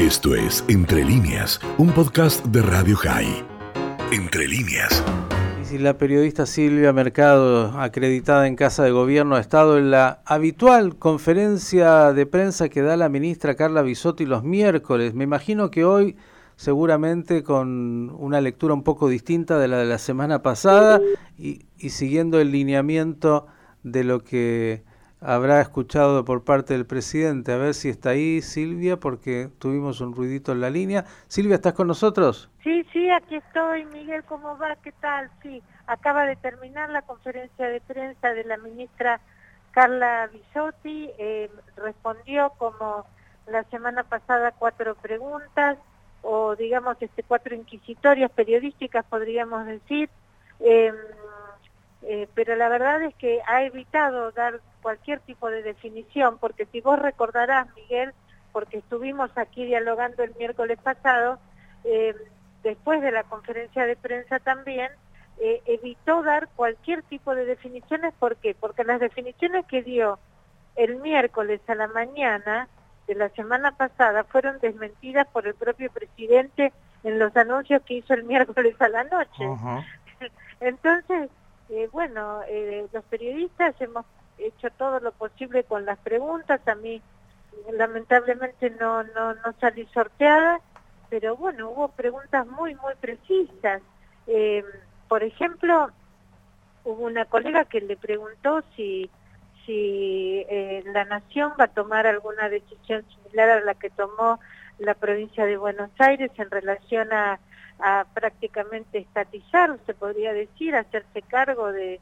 Esto es Entre líneas, un podcast de Radio High. Entre líneas. Y si la periodista Silvia Mercado, acreditada en Casa de Gobierno, ha estado en la habitual conferencia de prensa que da la ministra Carla Bisotti los miércoles, me imagino que hoy seguramente con una lectura un poco distinta de la de la semana pasada y, y siguiendo el lineamiento de lo que habrá escuchado por parte del presidente. A ver si está ahí Silvia, porque tuvimos un ruidito en la línea. Silvia, ¿estás con nosotros? Sí, sí, aquí estoy. Miguel, ¿cómo va? ¿Qué tal? Sí, acaba de terminar la conferencia de prensa de la ministra Carla Bisotti. Eh, respondió como la semana pasada cuatro preguntas o digamos este cuatro inquisitorias periodísticas podríamos decir eh, eh, pero la verdad es que ha evitado dar cualquier tipo de definición, porque si vos recordarás, Miguel, porque estuvimos aquí dialogando el miércoles pasado, eh, después de la conferencia de prensa también, eh, evitó dar cualquier tipo de definiciones, ¿por qué? Porque las definiciones que dio el miércoles a la mañana de la semana pasada fueron desmentidas por el propio presidente en los anuncios que hizo el miércoles a la noche. Entonces, eh, bueno, eh, los periodistas hemos hecho todo lo posible con las preguntas, a mí lamentablemente no, no, no salí sorteada, pero bueno, hubo preguntas muy, muy precisas. Eh, por ejemplo, hubo una colega que le preguntó si, si la Nación va a tomar alguna decisión similar a la que tomó la provincia de Buenos Aires en relación a a prácticamente estatizar, se podría decir, hacerse cargo de,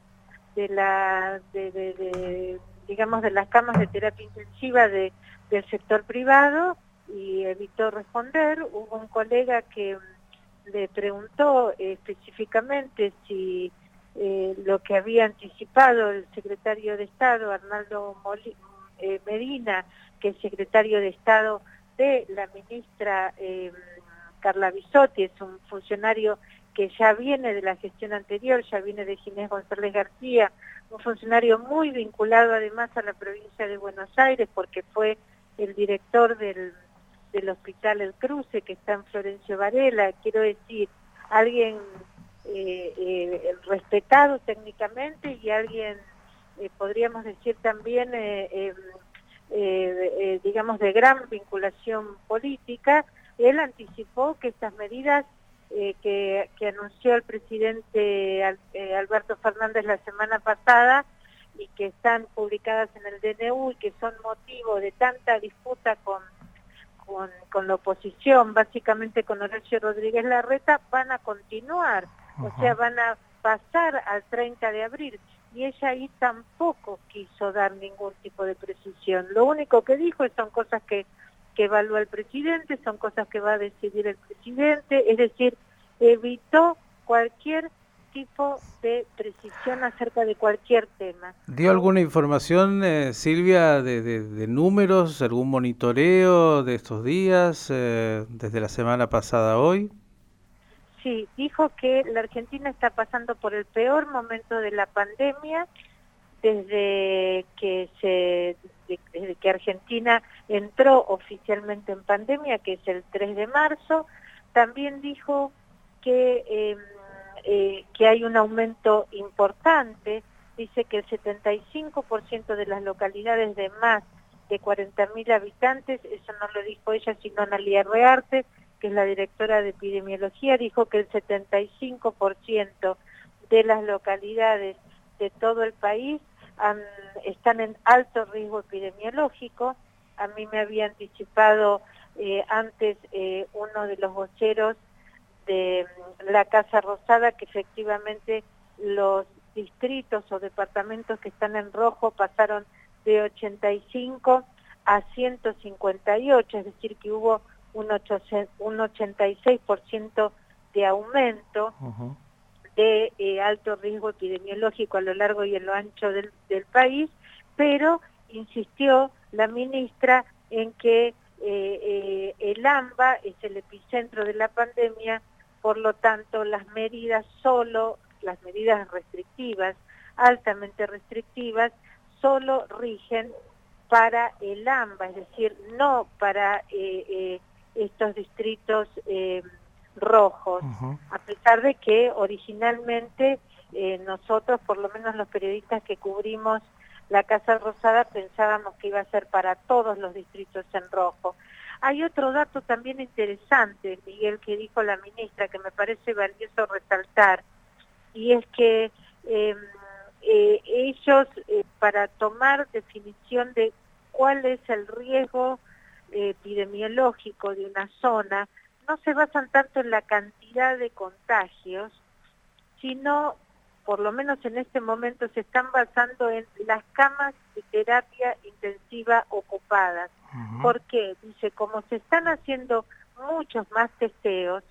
de la, de, digamos, de las camas de terapia intensiva de, del sector privado y evitó responder. Hubo un colega que le preguntó específicamente si eh, lo que había anticipado el secretario de Estado, Arnaldo eh, Medina, que es secretario de Estado de la ministra eh, Carla Bisotti, es un funcionario que ya viene de la gestión anterior, ya viene de Ginés González García, un funcionario muy vinculado además a la provincia de Buenos Aires porque fue el director del, Hospital El Cruce que está en Florencio Varela, quiero decir, alguien eh, eh, respetado técnicamente y alguien, eh, podríamos decir también, digamos, de gran vinculación política, él anticipó que estas medidas eh, que, anunció el presidente eh, Alberto Fernández la semana pasada y que están publicadas en el DNU y que son motivo de tanta disputa con, con, la oposición, básicamente con Horacio Rodríguez Larreta, van a continuar, o sea, van a pasar al 30 de abril. Y ella ahí tampoco quiso dar ningún tipo de precisión. Lo único que dijo son cosas que que evalúa el presidente, son cosas que va a decidir el presidente, es decir, evitó cualquier tipo de precisión acerca de cualquier tema. ¿Dio alguna información, eh, Silvia, de, números, algún monitoreo de estos días, eh, desde la semana pasada a hoy? Sí, dijo que la Argentina está pasando por el peor momento de la pandemia desde que Argentina entró oficialmente en pandemia, que es el 3 de marzo, también dijo que, em, eh, que hay un aumento importante, dice que el 75% de las localidades de más de 40.000 habitantes, eso no lo dijo ella, sino Analia Rearte, que es la directora de epidemiología, dijo que el 75% de las localidades de todo el país están en alto riesgo epidemiológico. A mí me había anticipado eh, antes eh, uno de los voceros de mm, la Casa Rosada que efectivamente los distritos o departamentos que están en rojo pasaron de 85 a 158, es decir, que hubo un, un 86% de aumento de eh, alto riesgo epidemiológico a lo largo y a lo ancho del, país, pero insistió la ministra en que eh, eh, el AMBA es el epicentro de la pandemia, por lo tanto las medidas solo, las medidas restrictivas, altamente restrictivas, solo rigen para el AMBA, es decir, no para estos distritos rojos, a pesar de que originalmente eh, nosotros, por lo menos los periodistas que cubrimos la Casa Rosada, pensábamos que iba a ser para todos los distritos en rojo. Hay otro dato también interesante, Miguel, que dijo la ministra, que me parece valioso resaltar, y es que em, eh, ellos, eh, para tomar definición de cuál es el riesgo epidemiológico de una zona, no se basan tanto en la cantidad de contagios, sino, por lo menos en este momento, se están basando en las camas de terapia intensiva ocupadas. ¿Por qué? Dice, como se están haciendo muchos más testeos,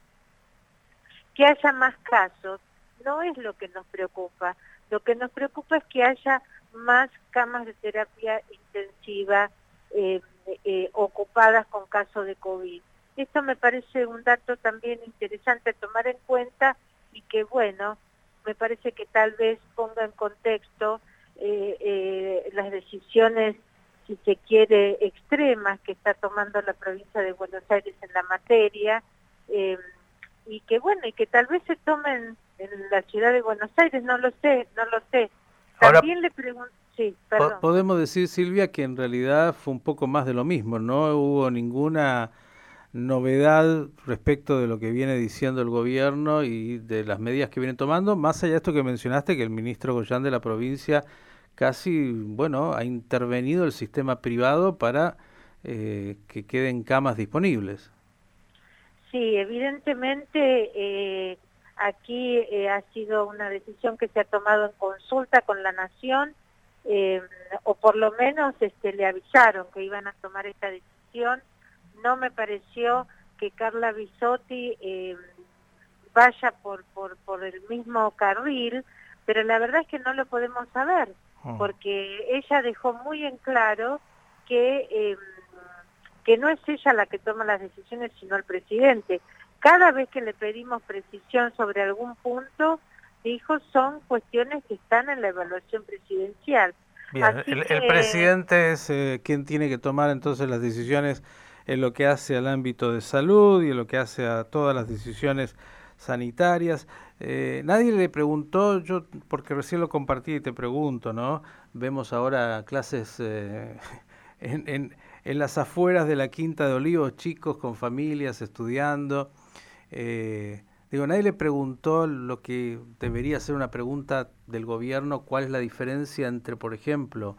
que haya más casos, no es lo que nos preocupa. Lo que nos preocupa es que haya más camas de terapia intensiva eh, eh, ocupadas con casos de COVID. Esto me parece un dato también interesante a tomar en cuenta y que, bueno, me parece que tal vez ponga en contexto eh, eh, las decisiones, si se quiere, extremas que está tomando la provincia de Buenos Aires en la materia, em, y que, bueno, y que tal vez se tomen en la ciudad de Buenos Aires, no lo sé, no lo sé. También le pregunto... Sí. Podemos decir, Silvia, que en realidad fue un poco más de lo mismo, no hubo ninguna novedad respecto de lo que viene diciendo el gobierno y de las medidas que viene tomando, más allá de esto que mencionaste, que el ministro Goyán de la provincia casi, bueno, ha intervenido el sistema privado para eh, que queden camas disponibles. Sí, evidentemente eh, aquí eh, ha sido una decisión que se ha tomado en consulta con la Nación, o por lo menos este, le avisaron que iban a tomar esta decisión no me pareció que Carla Bisotti eh, vaya por, por, por el mismo carril, pero la verdad es que no lo podemos saber, ah. porque ella dejó muy en claro que, em, que no es ella la que toma las decisiones, sino el presidente. Cada vez que le pedimos precisión sobre algún punto, dijo, son cuestiones que están en la evaluación presidencial. Bien, el, presidente es eh, quien tiene que tomar entonces las decisiones en lo que hace al ámbito de salud y en lo que hace a todas las decisiones sanitarias. Eh, nadie le preguntó, yo porque recién lo compartí y te pregunto, ¿no? Vemos ahora clases eh, en, en, las afueras de la Quinta de Olivos, chicos con familias estudiando. Eh, digo, nadie le preguntó lo que debería ser una pregunta del gobierno, cuál es la diferencia entre, por ejemplo,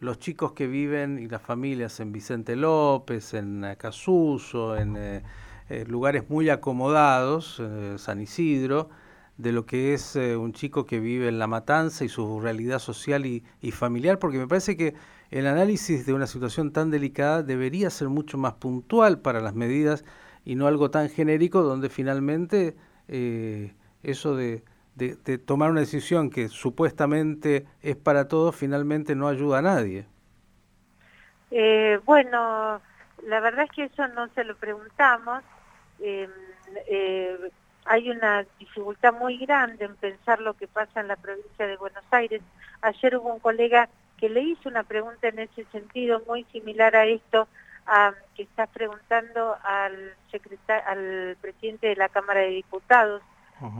los chicos que viven y las familias en Vicente López, en Casuso, en eh, eh, lugares muy acomodados, eh, San Isidro, de lo que es un chico que vive en La Matanza y su realidad social y, familiar, porque me parece que el análisis de una situación tan delicada debería ser mucho más puntual para las medidas y no algo tan genérico donde finalmente eso de de, tomar una decisión que supuestamente es para todos, finalmente no ayuda a nadie. Eh, bueno, la verdad es que eso no se lo preguntamos. Em, eh, hay una dificultad muy grande en pensar lo que pasa en la provincia de Buenos Aires. Ayer hubo un colega que le hizo una pregunta en ese sentido, muy similar a esto, que está preguntando al, al presidente de la Cámara de Diputados,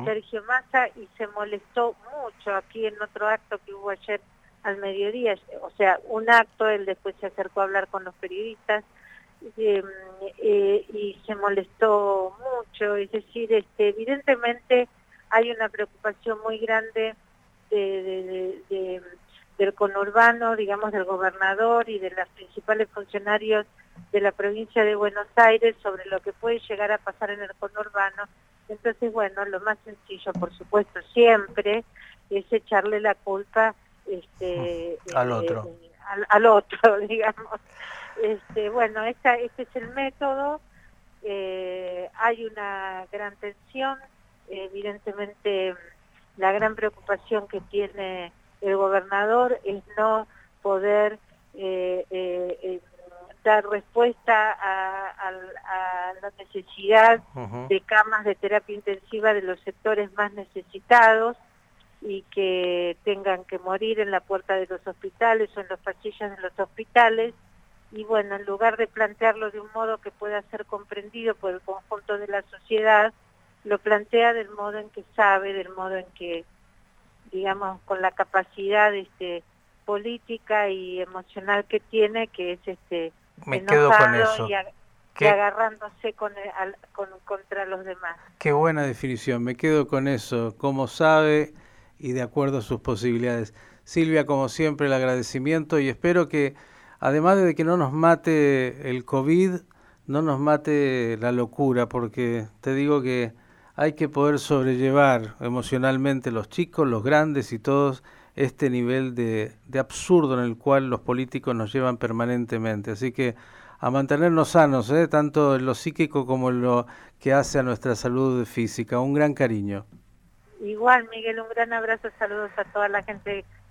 Sergio Massa y se molestó mucho aquí en otro acto que hubo ayer al mediodía, o sea, un acto, él después se acercó a hablar con los periodistas em, eh, y se molestó mucho, es decir, este, evidentemente hay una preocupación muy grande del conurbano, digamos, del gobernador y de los principales funcionarios de la provincia de Buenos Aires sobre lo que puede llegar a pasar en el conurbano entonces, bueno, lo más sencillo, por supuesto, siempre es echarle la culpa este, al otro. Eh, al, otro, digamos. Este, bueno, esta, este es el método. Eh, hay una gran tensión, evidentemente la gran preocupación que tiene el gobernador es no poder eh, dar respuesta a, la necesidad de camas de terapia intensiva de los sectores más necesitados y que tengan que morir en la puerta de los hospitales o en los pasillos de los hospitales. Y bueno, en lugar de plantearlo de un modo que pueda ser comprendido por el conjunto de la sociedad, lo plantea del modo en que sabe, del modo en que, digamos, con la capacidad este, política y emocional que tiene, que es este Me quedo con eso. Y, agarrándose con, contra los demás. Qué buena definición, me quedo con eso, como sabe y de acuerdo a sus posibilidades. Silvia, como siempre, el agradecimiento y espero que, además de que no nos mate el COVID, no nos mate la locura, porque te digo que hay que poder sobrellevar emocionalmente los chicos, los grandes y todos este nivel de, de, absurdo en el cual los políticos nos llevan permanentemente. Así que a mantenernos sanos, ¿eh? tanto en lo psíquico como en lo que hace a nuestra salud física. Un gran cariño. Igual, Miguel, un gran abrazo, saludos a toda la gente